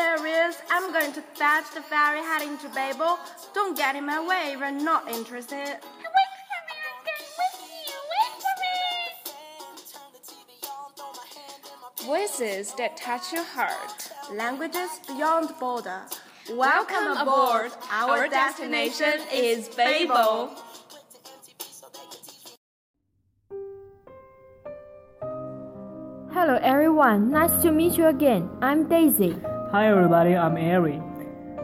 Serious. I'm going to fetch the ferry heading to Babel. Don't get in my way if you're not interested. Wait for me, I'm going with you. Wait for me. Voices that touch your heart. Languages beyond border. Welcome aboard. Our destination is Babel. Hello everyone, nice to meet you again. I'm Daisy. Hi everybody, I'm Ari.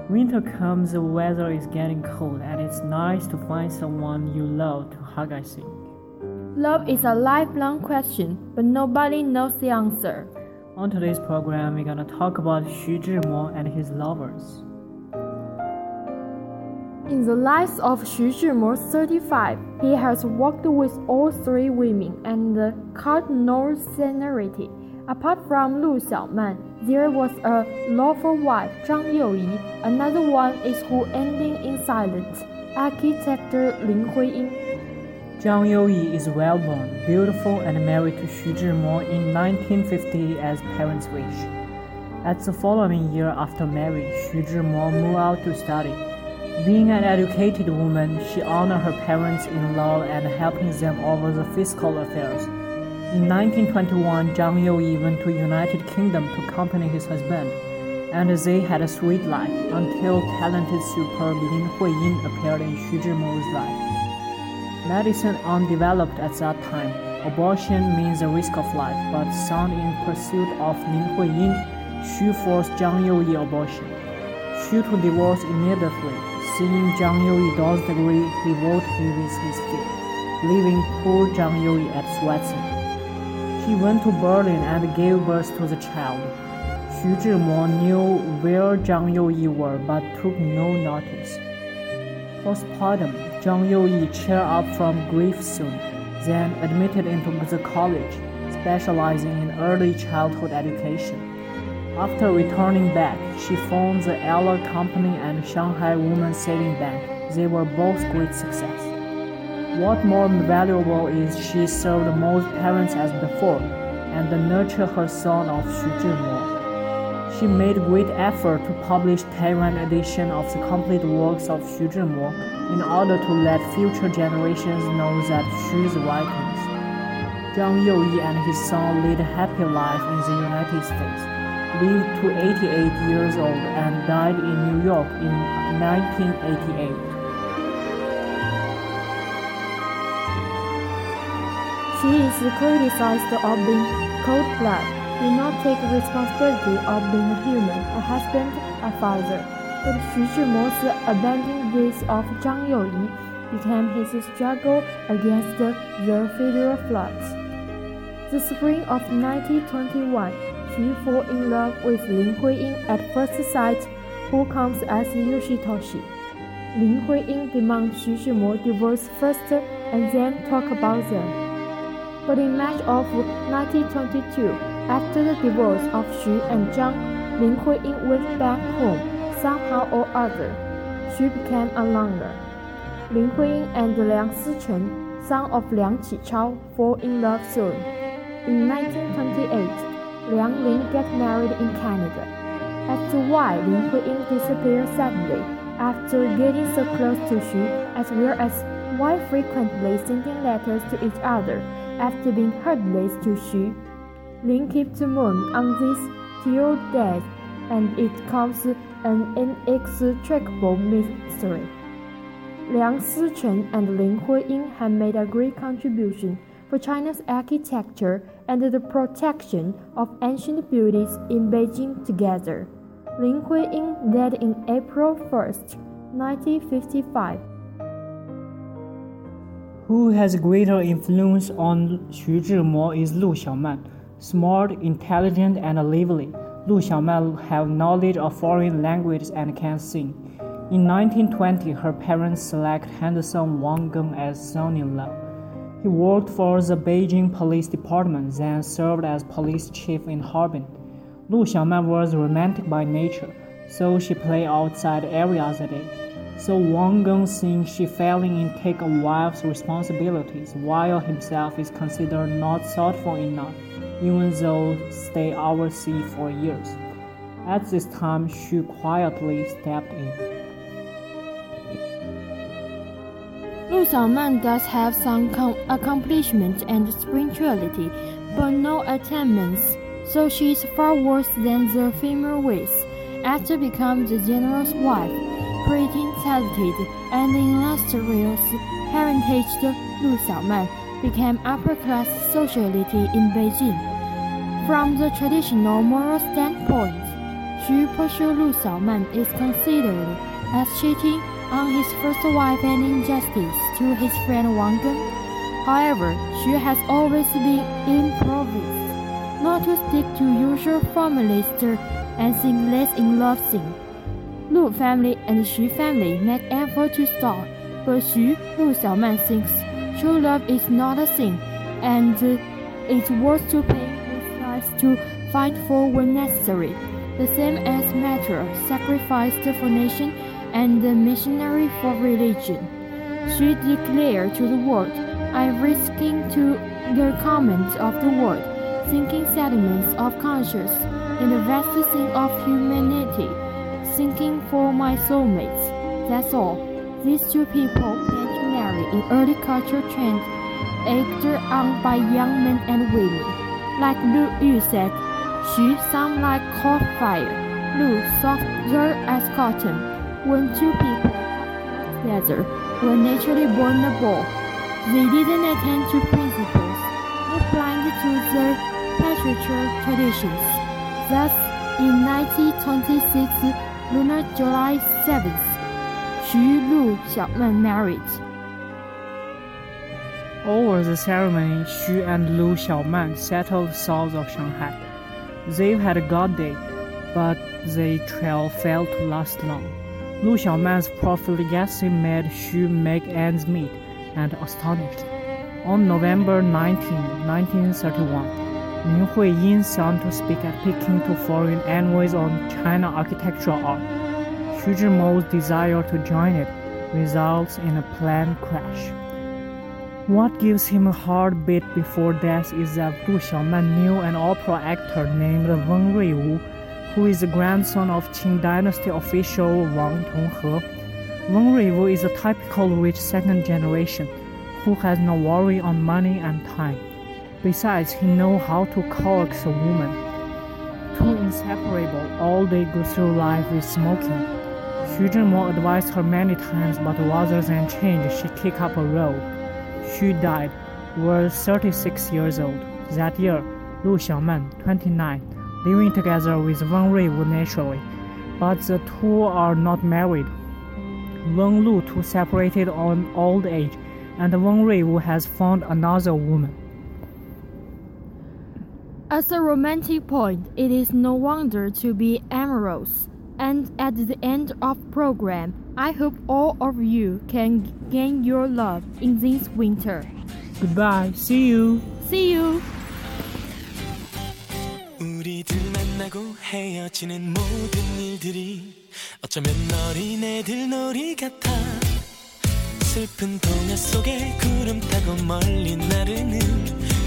Winter comes, the weather is getting cold, and it's nice to find someone you love to hug, I think. Love is a lifelong question, but nobody knows the answer. On today's program, we're gonna talk about Xu Zhimo and his lovers. In the lives of Xu Zhimo, 35, he has worked with all three women and cut no seniority. Apart from Lu Xiaoman, there was a lawful wife, Zhang Youyi. Another one is who ending in silence, architect Lin Huiying. Zhang Youyi is well born, beautiful, and married to Xu Zhimo in 1950 as parents' wish. At the following year after marriage, Xu Zhimo moved out to study. Being an educated woman, she honored her parents-in-law and helping them over the fiscal affairs. In 1921, Zhang Youyi went to United Kingdom to accompany his husband, and they had a sweet life until talented superb Lin Huiying appeared in Xu Zhimo's life. Medicine undeveloped at that time, abortion means a risk of life, but son in pursuit of Lin Huiying, Xu forced Zhang Youyi abortion. Xu to divorce immediately. Seeing Zhang Youyi doesn't agree, he wrote with his feet, leaving poor Zhang Youyi at Switzerland. He went to Berlin and gave birth to the child. Xu Zhimo knew where Zhang Youyi were but took no notice. Postpartum, Zhang Youyi cheered up from grief soon, then admitted into the college, specializing in early childhood education. After returning back, she formed the Eller Company and Shanghai Women's Saving Bank. They were both great success. What more valuable is she served most parents as before, and nurtured her son of Xu Zhimo. She made great effort to publish Taiwan edition of the complete works of Xu Zhimo in order to let future generations know that Xu's writings. Zhang Youyi and his son led a happy life in the United States, lived to 88 years old, and died in New York in 1988. She is criticized of being cold-blooded, did not take responsibility of being a human, a husband, a father. But Xu Zhimo's abandoning this of Zhang Youyi became his struggle against the federal floods. The spring of 1921, Xu fell in love with Lin Huiying at first sight, who comes as Yoshitoshi. Lin Huiying demands Xu Zhimo divorce first and then talk about them. But in March of 1922, after the divorce of Xu and Zhang, Lin Huiying went back home somehow or other. Xu became a loner. Lin Huiying and Liang Sichen, son of Liang Qichao, fall in love soon. In 1928, Liang Ling get married in Canada. As to why Lin Huiying disappeared suddenly after getting so close to Xu, as well as why frequently sending letters to each other after being heartless to Xu. Lin keeps mum on this till death, and it becomes an inextricable mystery. Liang Sichen and Lin Huiying have made a great contribution for China's architecture and the protection of ancient buildings in Beijing together. Lin Huiying died in April 1st, 1955. Who has greater influence on Xu Zhimo is Lu Xiaoman. Smart, intelligent, and lively, Lu Xiaoman have knowledge of foreign languages and can sing. In 1920, her parents select handsome Wang Geng as son-in-law. He worked for the Beijing Police Department, then served as police chief in Harbin. Lu Xiaoman was romantic by nature, so she played outside areas a day. So Wang Geng thinks she failing in take a wife's responsibilities, while himself is considered not thoughtful enough, even though stay overseas for years. At this time, she quietly stepped in. Lu Xiaoman does have some accomplishments and spirituality, but no attainments, so she is far worse than the female race. After becoming the general's wife, pretty talented and illustrious heritage Lu Xiaoman became upper-class sociality in Beijing. From the traditional moral standpoint, Xu Peshu Lu Xiaoman is considered as cheating on his first wife and injustice to his friend Wang Geng. However, Xu has always been improvised, not to stick to usual formulas and sing less in love scene. Lu family and Xu family make effort to stop, but Xu Lu Xiaoman thinks true love is not a thing, and it's worth to pay his life to fight for when necessary. The same as matter sacrificed for nation and the missionary for religion. She declared to the world, I'm risking to the comments of the world, thinking sediments of conscience in the vast sea of humanity, thinking for my soulmates. That's all. These two people plan to marry in early culture trends acted on by young men and women. Like Lu Yu said, Xu sound like cold fire, Lu softer as cotton. When two people together were naturally born a ball, they didn't attend to principles, but blind to their patriarchal traditions. Thus, in 1926, lunar July 7th, Xu Lu Xiaoman married. Over the ceremony, Xu and Lu Xiaoman settled south of Shanghai. They had a god day, but the trail failed to last long. Lu Xiaoman's profligacy made Xu make ends meet and astonished. On November 19, 1931, Lin Huiyin sent to speak at Peking to foreign envoys on China architectural art. Xu Zhimo's desire to join it results in a plane crash. What gives him a heartbeat before death is that Lu Xiaoman knew an opera actor named Weng Ruiwu who is the grandson of Qing dynasty official Weng Tonghe. Weng Ruiwu is a typical rich second generation who has no worry on money and time. Besides, he knows how to coax a woman. Too inseparable, all they go through life with smoking. Xu advised her many times, but rather than change, she took up a road. Xu died, was 36 years old. That year, Lu Xiaoman, 29, living together with Weng Ruiwu naturally, but the two are not married. Wang Lu too separated on old age, and Weng Ruiwu has found another woman. As a romantic point, it is no wonder to be amorous. And at the end of program, I hope all of you can gain your love in this winter. Goodbye. See you. See you. 우리들 만나고 헤어지는 모든 일들이 어쩌면 어린애들 놀이 같아 슬픈 동화 속에 구름 타고 멀리 나르는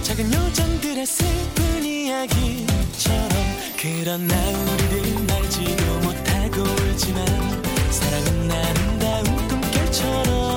작은 요정들의 슬픈 이야기처럼 그러나 우리들 알지도 못하고 울지만 사랑은 아름다운 꿈결처럼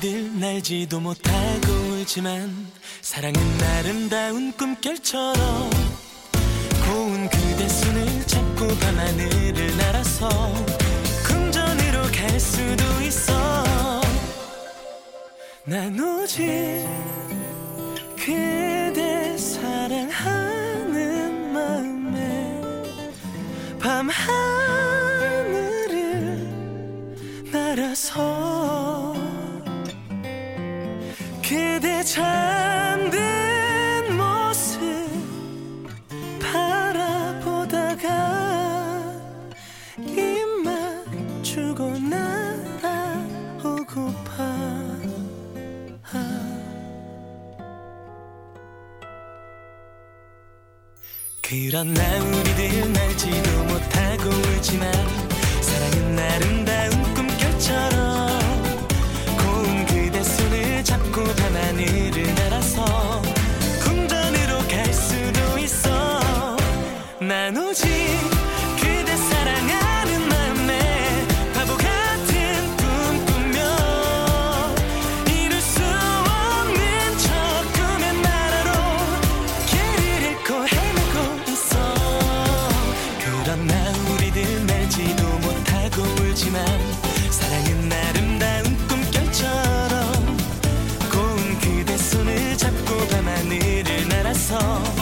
날지도 못하고 울지만 사랑은 아름다운 꿈결처럼 고운 그대 손을 잡고 밤하늘을 날아서 궁전으로 갈 수도 있어. 난 오직 그대 사랑하는 마음에 밤하늘을 날아서 그러나 우리들 날지도 못하고 울지만 사랑은 아름 song.